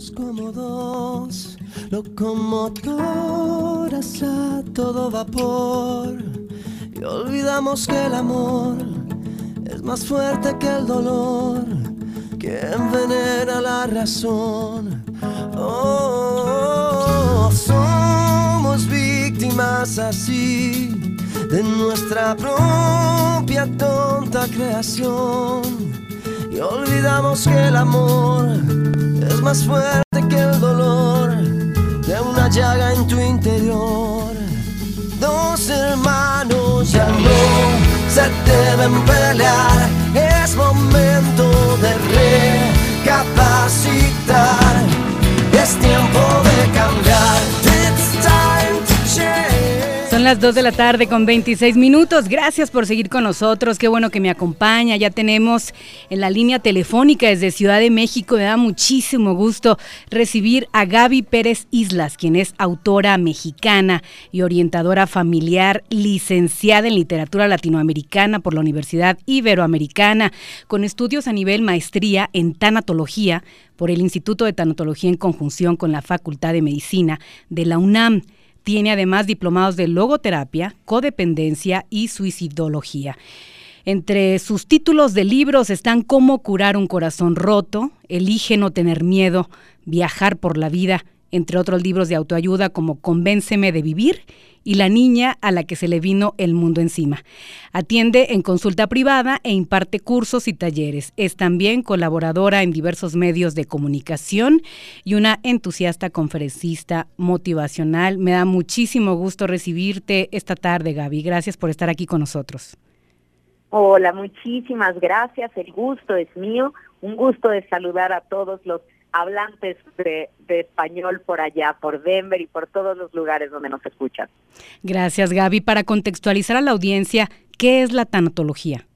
Somos como dos. Locomotoras a todo vapor. Y olvidamos que el amor es más fuerte que el dolor. Que envenena la razón. Oh, somos víctimas así de nuestra propia tonta creación. Y olvidamos que el amor más fuerte que el dolor de una llaga en tu interior. Dos hermanos ya no se deben pelear, las 2 de la tarde con 26 minutos. Gracias por seguir con nosotros. Qué bueno que me acompaña. Ya tenemos en la línea telefónica desde Ciudad de México. Me da muchísimo gusto recibir a Gaby Pérez Islas, quien es autora mexicana y orientadora familiar, licenciada en literatura latinoamericana por la Universidad Iberoamericana, con estudios a nivel maestría en tanatología por el Instituto de Tanatología en conjunción con la Facultad de Medicina de la UNAM. Tiene además diplomados de logoterapia, codependencia y suicidología. Entre sus títulos de libros están Cómo curar un corazón roto, Elige no tener miedo, Viajar por la vida, entre otros libros de autoayuda como Convénceme de vivir y La niña a la que se le vino el mundo encima. Atiende en consulta privada e imparte cursos y talleres. Es también colaboradora en diversos medios de comunicación y una entusiasta conferencista motivacional. Me da muchísimo gusto recibirte esta tarde, Gaby. Gracias por estar aquí con nosotros. Hola, muchísimas gracias. El gusto es mío. Un gusto de saludar a todos los hablantes de, de, español por allá, por Denver y por todos los lugares donde nos escuchan. Gracias, Gaby. Para contextualizar a la audiencia, ¿qué es la tanatología?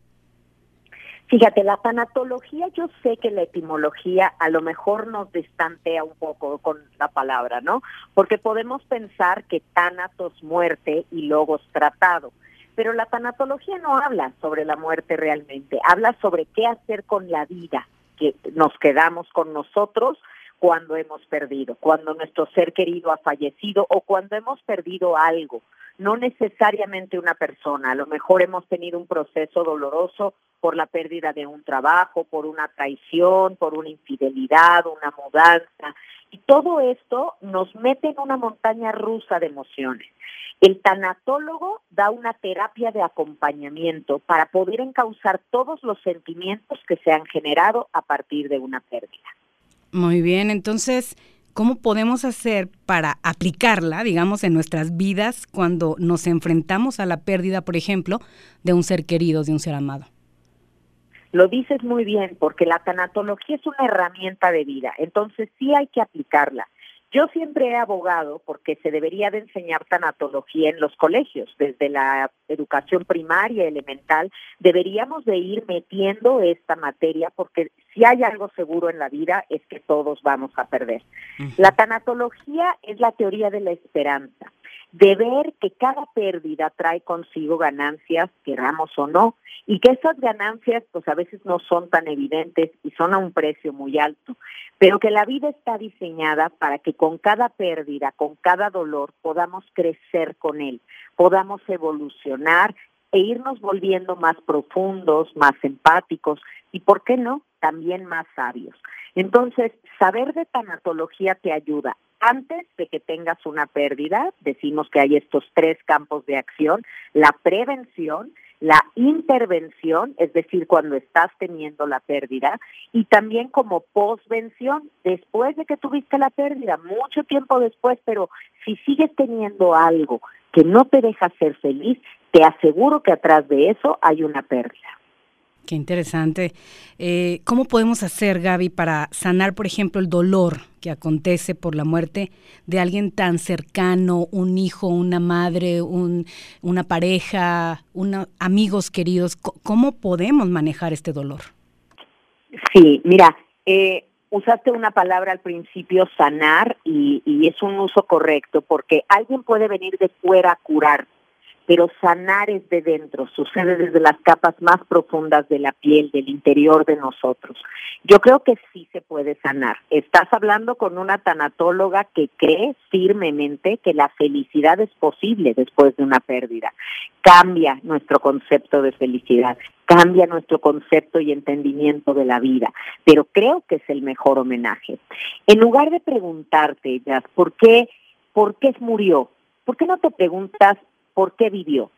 Fíjate, la tanatología, yo sé que la etimología a lo mejor nos distantea un poco con la palabra, ¿no? Porque podemos pensar que tanatos muerte y logos tratado. Pero la tanatología no habla sobre la muerte realmente, habla sobre qué hacer con la vida, que nos quedamos con nosotros cuando hemos perdido, cuando nuestro ser querido ha fallecido o cuando hemos perdido algo, no necesariamente una persona, a lo mejor hemos tenido un proceso doloroso por la pérdida de un trabajo, por una traición, por una infidelidad, una mudanza, y todo esto nos mete en una montaña rusa de emociones. El tanatólogo da una terapia de acompañamiento para poder encauzar todos los sentimientos que se han generado a partir de una pérdida. Muy bien, entonces, ¿cómo podemos hacer para aplicarla, digamos, en nuestras vidas cuando nos enfrentamos a la pérdida, por ejemplo, de un ser querido, de un ser amado? Lo dices muy bien, porque la tanatología es una herramienta de vida, entonces sí hay que aplicarla. Yo siempre he abogado porque se debería de enseñar tanatología en los colegios, desde la educación primaria, elemental, deberíamos de ir metiendo esta materia porque si hay algo seguro en la vida es que todos vamos a perder. La tanatología es la teoría de la esperanza, de ver que cada pérdida trae consigo ganancias, queramos o no, y que esas ganancias pues a veces no son tan evidentes y son a un precio muy alto, pero que la vida está diseñada para que con cada pérdida, con cada dolor podamos crecer con él, podamos evolucionar e irnos volviendo más profundos, más empáticos y, ¿por qué no?, también más sabios. Entonces, saber de tanatología te ayuda. Antes de que tengas una pérdida, decimos que hay estos tres campos de acción, la prevención, la intervención, es decir, cuando estás teniendo la pérdida, y también como posvención, después de que tuviste la pérdida, mucho tiempo después, pero si sigues teniendo algo que no te deja ser feliz, te aseguro que atrás de eso hay una pérdida. Qué interesante. Eh, ¿Cómo podemos hacer, Gaby, para sanar, por ejemplo, el dolor que acontece por la muerte de alguien tan cercano, un hijo, una madre, un, una pareja, una, amigos queridos? ¿Cómo podemos manejar este dolor? Sí, mira, eh, usaste una palabra al principio, sanar, y, y es un uso correcto, porque alguien puede venir de fuera a curar pero sanar es de dentro, sucede desde las capas más profundas de la piel, del interior de nosotros. Yo creo que sí se puede sanar. Estás hablando con una tanatóloga que cree firmemente que la felicidad es posible después de una pérdida. Cambia nuestro concepto de felicidad, cambia nuestro concepto y entendimiento de la vida, pero creo que es el mejor homenaje. En lugar de preguntarte, Jazz, ¿por qué, por qué murió? ¿Por qué no te preguntas por qué vivió,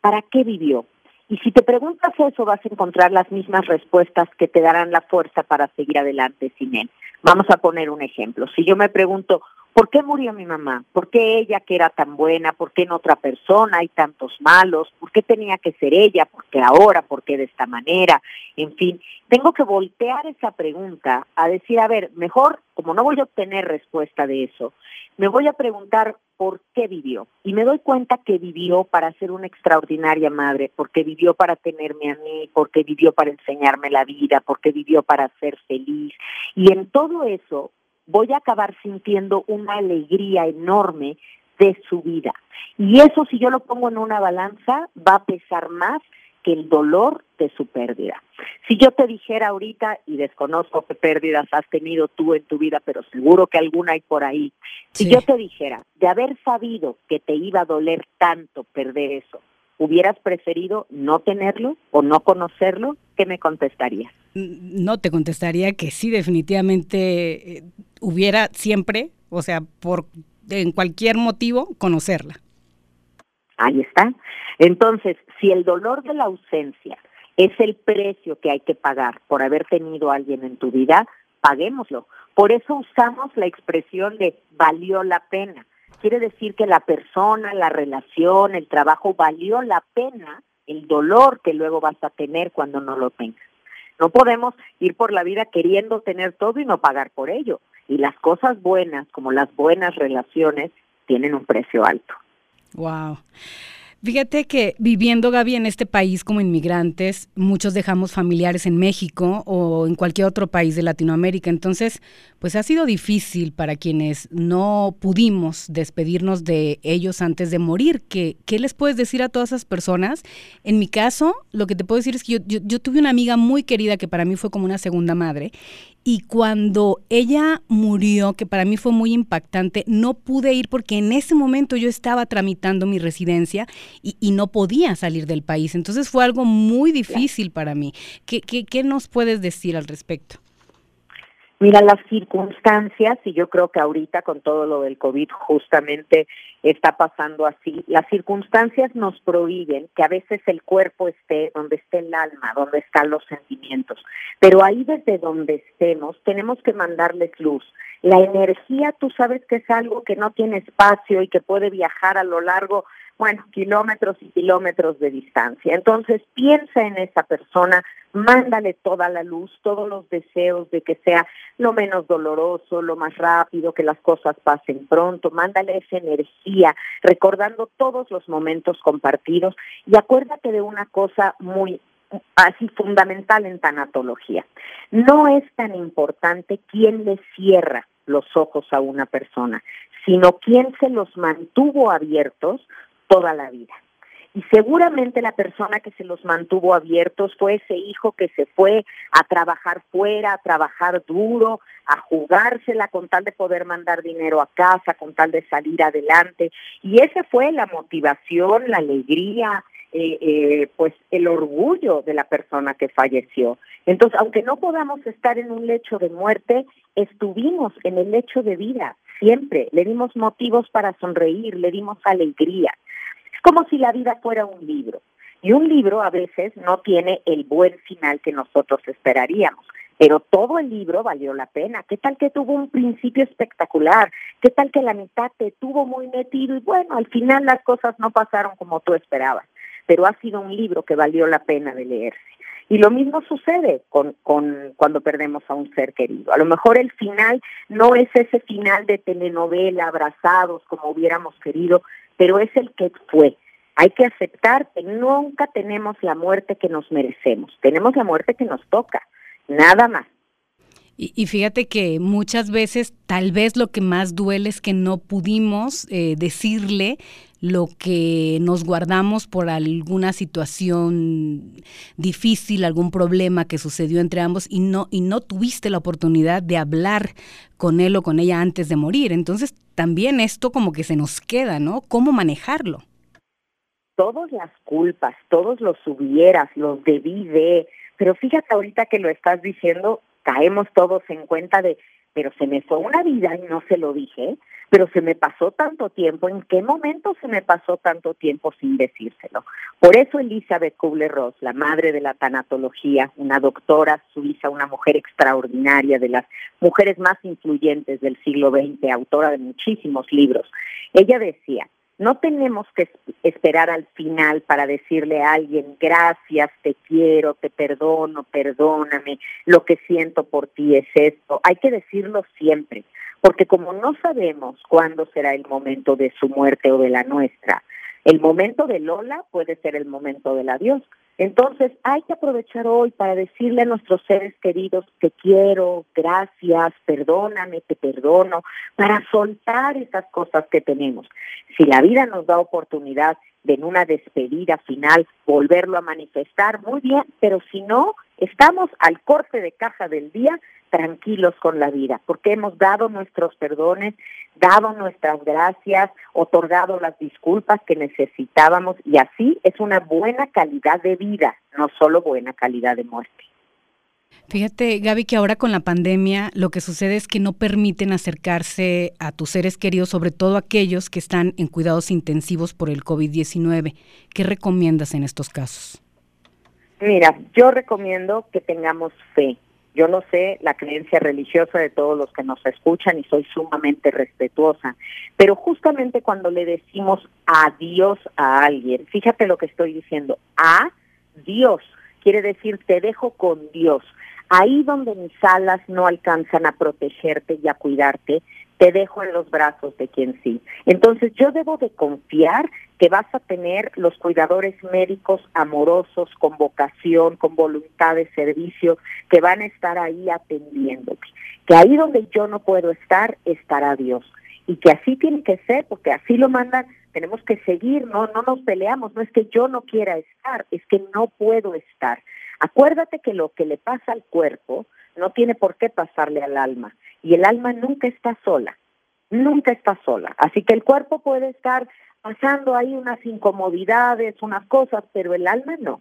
para qué vivió. Y si te preguntas eso, vas a encontrar las mismas respuestas que te darán la fuerza para seguir adelante sin él. Vamos a poner un ejemplo. Si yo me pregunto, ¿por qué murió mi mamá? ¿Por qué ella que era tan buena? ¿Por qué en otra persona hay tantos malos? ¿Por qué tenía que ser ella? ¿Por qué ahora? ¿Por qué de esta manera? En fin, tengo que voltear esa pregunta a decir, a ver, mejor, como no voy a obtener respuesta de eso, me voy a preguntar por qué vivió. Y me doy cuenta que vivió para ser una extraordinaria madre, porque vivió para tenerme a mí, porque vivió para enseñarme la vida, porque vivió para ser feliz. Y en todo eso voy a acabar sintiendo una alegría enorme de su vida. Y eso si yo lo pongo en una balanza va a pesar más que el dolor de su pérdida. Si yo te dijera ahorita, y desconozco qué pérdidas has tenido tú en tu vida, pero seguro que alguna hay por ahí, si yo te dijera, de haber sabido que te iba a doler tanto perder eso, ¿hubieras preferido no tenerlo o no conocerlo? ¿Qué me contestarías? No te contestaría que sí, definitivamente eh, hubiera siempre, o sea, por en cualquier motivo, conocerla. Ahí está. Entonces, si el dolor de la ausencia es el precio que hay que pagar por haber tenido a alguien en tu vida, paguémoslo. Por eso usamos la expresión de valió la pena. Quiere decir que la persona, la relación, el trabajo valió la pena el dolor que luego vas a tener cuando no lo tengas. No podemos ir por la vida queriendo tener todo y no pagar por ello. Y las cosas buenas, como las buenas relaciones, tienen un precio alto. Wow. Fíjate que viviendo, Gaby, en este país como inmigrantes, muchos dejamos familiares en México o en cualquier otro país de Latinoamérica. Entonces, pues ha sido difícil para quienes no pudimos despedirnos de ellos antes de morir. ¿Qué, qué les puedes decir a todas esas personas? En mi caso, lo que te puedo decir es que yo, yo tuve una amiga muy querida que para mí fue como una segunda madre y cuando ella murió, que para mí fue muy impactante, no pude ir porque en ese momento yo estaba tramitando mi residencia y, no podía salir del país. Entonces fue algo muy difícil para mí. ¿Qué, qué, qué nos puedes decir al respecto? Mira, las circunstancias, y yo creo que ahorita con todo lo del COVID justamente está pasando así, las circunstancias nos prohíben que a veces el cuerpo esté donde esté el alma, donde están los sentimientos, pero ahí desde donde estemos tenemos que mandarles luz. La energía, tú sabes que es algo que no tiene espacio y que puede viajar a lo largo bueno, kilómetros y kilómetros de distancia. Entonces piensa en esa persona, mándale toda la luz, todos los deseos de que sea lo menos doloroso, lo más rápido, que las cosas pasen pronto, mándale esa energía, recordando todos los momentos compartidos y acuérdate de una cosa muy así fundamental en tanatología. No es tan importante quién le cierra los ojos a una persona, sino quién se los mantuvo abiertos toda la vida. Y seguramente la persona que se los mantuvo abiertos fue ese hijo que se fue a trabajar fuera, a trabajar duro, a jugársela con tal de poder mandar dinero a casa, con tal de salir adelante. Y esa fue la motivación, la alegría, eh, eh, pues el orgullo de la persona que falleció. Entonces, aunque no podamos estar en un lecho de muerte, estuvimos en el lecho de vida siempre. Le dimos motivos para sonreír, le dimos alegría como si la vida fuera un libro. Y un libro a veces no tiene el buen final que nosotros esperaríamos, pero todo el libro valió la pena. ¿Qué tal que tuvo un principio espectacular? ¿Qué tal que la mitad te tuvo muy metido y bueno, al final las cosas no pasaron como tú esperabas? Pero ha sido un libro que valió la pena de leerse. Y lo mismo sucede con, con cuando perdemos a un ser querido. A lo mejor el final no es ese final de telenovela, abrazados como hubiéramos querido, pero es el que fue. Hay que aceptar que nunca tenemos la muerte que nos merecemos, tenemos la muerte que nos toca, nada más. Y, fíjate que muchas veces tal vez lo que más duele es que no pudimos eh, decirle lo que nos guardamos por alguna situación difícil, algún problema que sucedió entre ambos y no y no tuviste la oportunidad de hablar con él o con ella antes de morir. Entonces, también esto como que se nos queda, ¿no? ¿Cómo manejarlo? Todas las culpas, todos los hubieras, los debí de, pero fíjate ahorita que lo estás diciendo, caemos todos en cuenta de, pero se me fue una vida y no se lo dije, pero se me pasó tanto tiempo, ¿en qué momento se me pasó tanto tiempo sin decírselo? Por eso Elizabeth Kubler-Ross, la madre de la tanatología, una doctora suiza, una mujer extraordinaria, de las mujeres más influyentes del siglo XX, autora de muchísimos libros, ella decía, no tenemos que esperar al final para decirle a alguien, gracias, te quiero, te perdono, perdóname, lo que siento por ti es esto. Hay que decirlo siempre, porque como no sabemos cuándo será el momento de su muerte o de la nuestra, el momento de Lola puede ser el momento del adiós. Entonces hay que aprovechar hoy para decirle a nuestros seres queridos que quiero, gracias, perdóname, te perdono, para soltar esas cosas que tenemos. Si la vida nos da oportunidad de en una despedida final volverlo a manifestar, muy bien, pero si no, estamos al corte de caja del día tranquilos con la vida, porque hemos dado nuestros perdones, dado nuestras gracias, otorgado las disculpas que necesitábamos y así es una buena calidad de vida, no solo buena calidad de muerte. Fíjate, Gaby, que ahora con la pandemia lo que sucede es que no permiten acercarse a tus seres queridos, sobre todo aquellos que están en cuidados intensivos por el COVID-19. ¿Qué recomiendas en estos casos? Mira, yo recomiendo que tengamos fe, yo no sé la creencia religiosa de todos los que nos escuchan y soy sumamente respetuosa, pero justamente cuando le decimos adiós a alguien, fíjate lo que estoy diciendo, a Dios, quiere decir te dejo con Dios. Ahí donde mis alas no alcanzan a protegerte y a cuidarte, te dejo en los brazos de quien sí. Entonces yo debo de confiar que vas a tener los cuidadores médicos amorosos, con vocación, con voluntad de servicio, que van a estar ahí atendiéndote. Que ahí donde yo no puedo estar, estará Dios. Y que así tiene que ser, porque así lo mandan, tenemos que seguir, no, no nos peleamos, no es que yo no quiera estar, es que no puedo estar. Acuérdate que lo que le pasa al cuerpo no tiene por qué pasarle al alma y el alma nunca está sola, nunca está sola. Así que el cuerpo puede estar pasando ahí unas incomodidades, unas cosas, pero el alma no.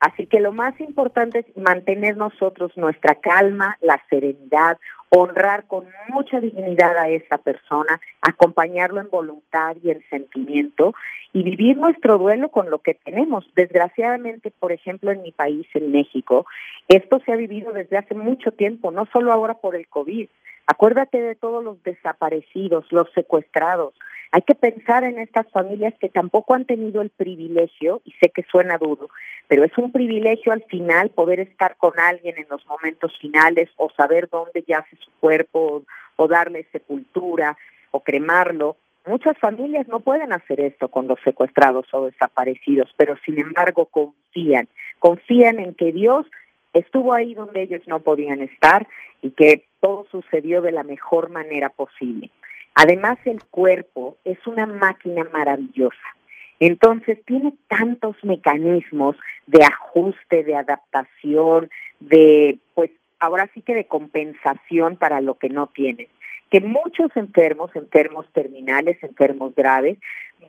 Así que lo más importante es mantener nosotros nuestra calma, la serenidad, honrar con mucha dignidad a esa persona, acompañarlo en voluntad y en sentimiento y vivir nuestro duelo con lo que tenemos. Desgraciadamente, por ejemplo, en mi país, en México, esto se ha vivido desde hace mucho tiempo, no solo ahora por el COVID. Acuérdate de todos los desaparecidos, los secuestrados, hay que pensar en estas familias que tampoco han tenido el privilegio, y sé que suena duro, pero es un privilegio al final poder estar con alguien en los momentos finales o saber dónde yace su cuerpo o, darle sepultura o cremarlo. Muchas familias no pueden hacer esto con los secuestrados o desaparecidos, pero sin embargo confían, confían en que Dios estuvo ahí donde ellos no podían estar y que todo sucedió de la mejor manera posible. Además, el cuerpo es una máquina maravillosa. Entonces, tiene tantos mecanismos de ajuste, de adaptación, de, pues, ahora sí que de compensación para lo que no tienen que muchos enfermos, enfermos terminales, enfermos graves,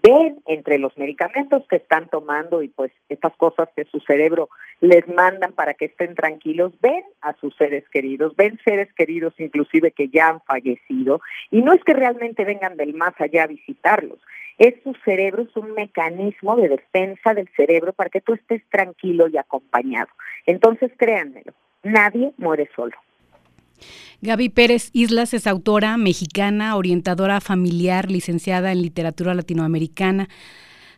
ven entre los medicamentos que están tomando y pues estas cosas que su cerebro les mandan para que estén tranquilos, ven a sus seres queridos, ven seres queridos inclusive que ya han fallecido y no es que realmente vengan del más allá a visitarlos, es su cerebro, es un mecanismo de defensa del cerebro para que tú estés tranquilo y acompañado. Entonces créanmelo, nadie muere solo. Gaby Pérez Islas es autora mexicana, orientadora familiar, licenciada en literatura latinoamericana,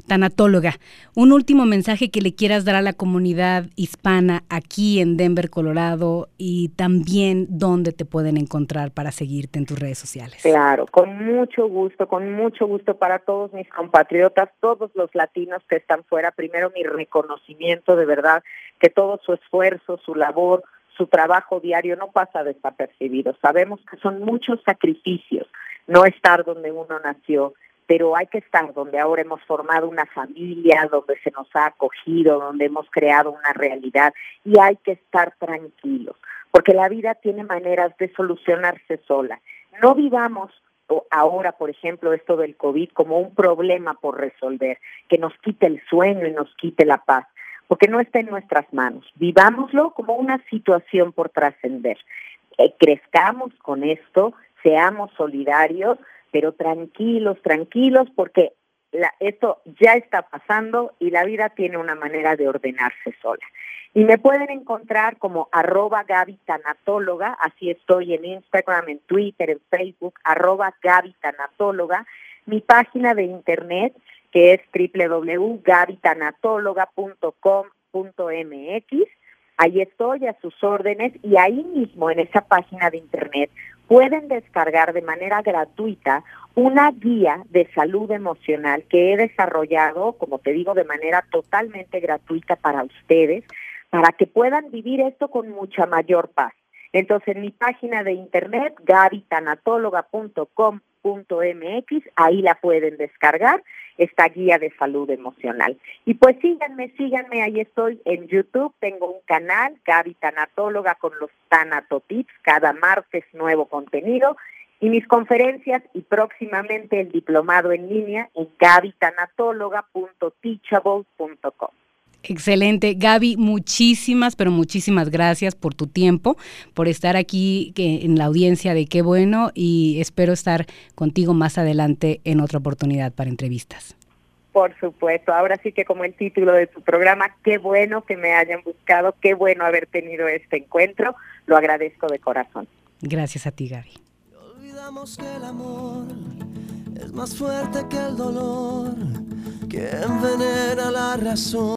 tanatóloga. Un último mensaje que le quieras dar a la comunidad hispana aquí en Denver, Colorado y también dónde te pueden encontrar para seguirte en tus redes sociales. Claro, con mucho gusto, con mucho gusto para todos mis compatriotas, todos los latinos que están fuera. Primero mi reconocimiento de verdad, que todo su esfuerzo, su labor, su trabajo diario no pasa desapercibido. Sabemos que son muchos sacrificios no estar donde uno nació, pero hay que estar donde ahora hemos formado una familia, donde se nos ha acogido, donde hemos creado una realidad y hay que estar tranquilos, porque la vida tiene maneras de solucionarse sola. No vivamos ahora, por ejemplo, esto del COVID como un problema por resolver, que nos quite el sueño y nos quite la paz, porque no está en nuestras manos. Vivámoslo como una situación por trascender. Eh, crezcamos con esto, seamos solidarios, pero tranquilos, tranquilos, porque esto ya está pasando y la vida tiene una manera de ordenarse sola. Y me pueden encontrar como arroba Gaby Tanatóloga, así estoy en Instagram, en Twitter, en Facebook, arroba Gaby Tanatóloga. Mi página de internet, que es www.gabytanatóloga.com.mx. Ahí estoy a sus órdenes y ahí mismo en esa página de internet pueden descargar de manera gratuita una guía de salud emocional que he desarrollado, como te digo, de manera totalmente gratuita para ustedes, para que puedan vivir esto con mucha mayor paz. Entonces, en mi página de internet, gabitanatóloga.com.mx, ahí la pueden descargar, esta guía de salud emocional. Y pues síganme, síganme, ahí estoy en YouTube, tengo un canal, Gaby Tanatóloga con los Tanatotips, cada martes nuevo contenido, y mis conferencias y próximamente el diplomado en línea en gabitanatóloga.teachable.com. Excelente. Gaby, muchísimas, pero muchísimas gracias por tu tiempo, por estar aquí en la audiencia de Qué Bueno y espero estar contigo más adelante en otra oportunidad para entrevistas. Por supuesto, ahora sí que como el título de tu programa, qué bueno que me hayan buscado, qué bueno haber tenido este encuentro, lo agradezco de corazón. Gracias a ti, Gaby. Olvidamos que el amor es más fuerte que el dolor, que envenena la razón.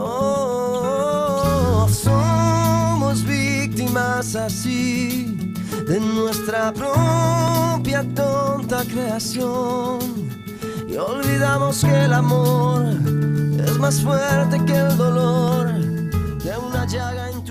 Oh, somos víctimas así de nuestra propia tonta creación. Y olvidamos que el amor es más fuerte que el dolor de una llaga en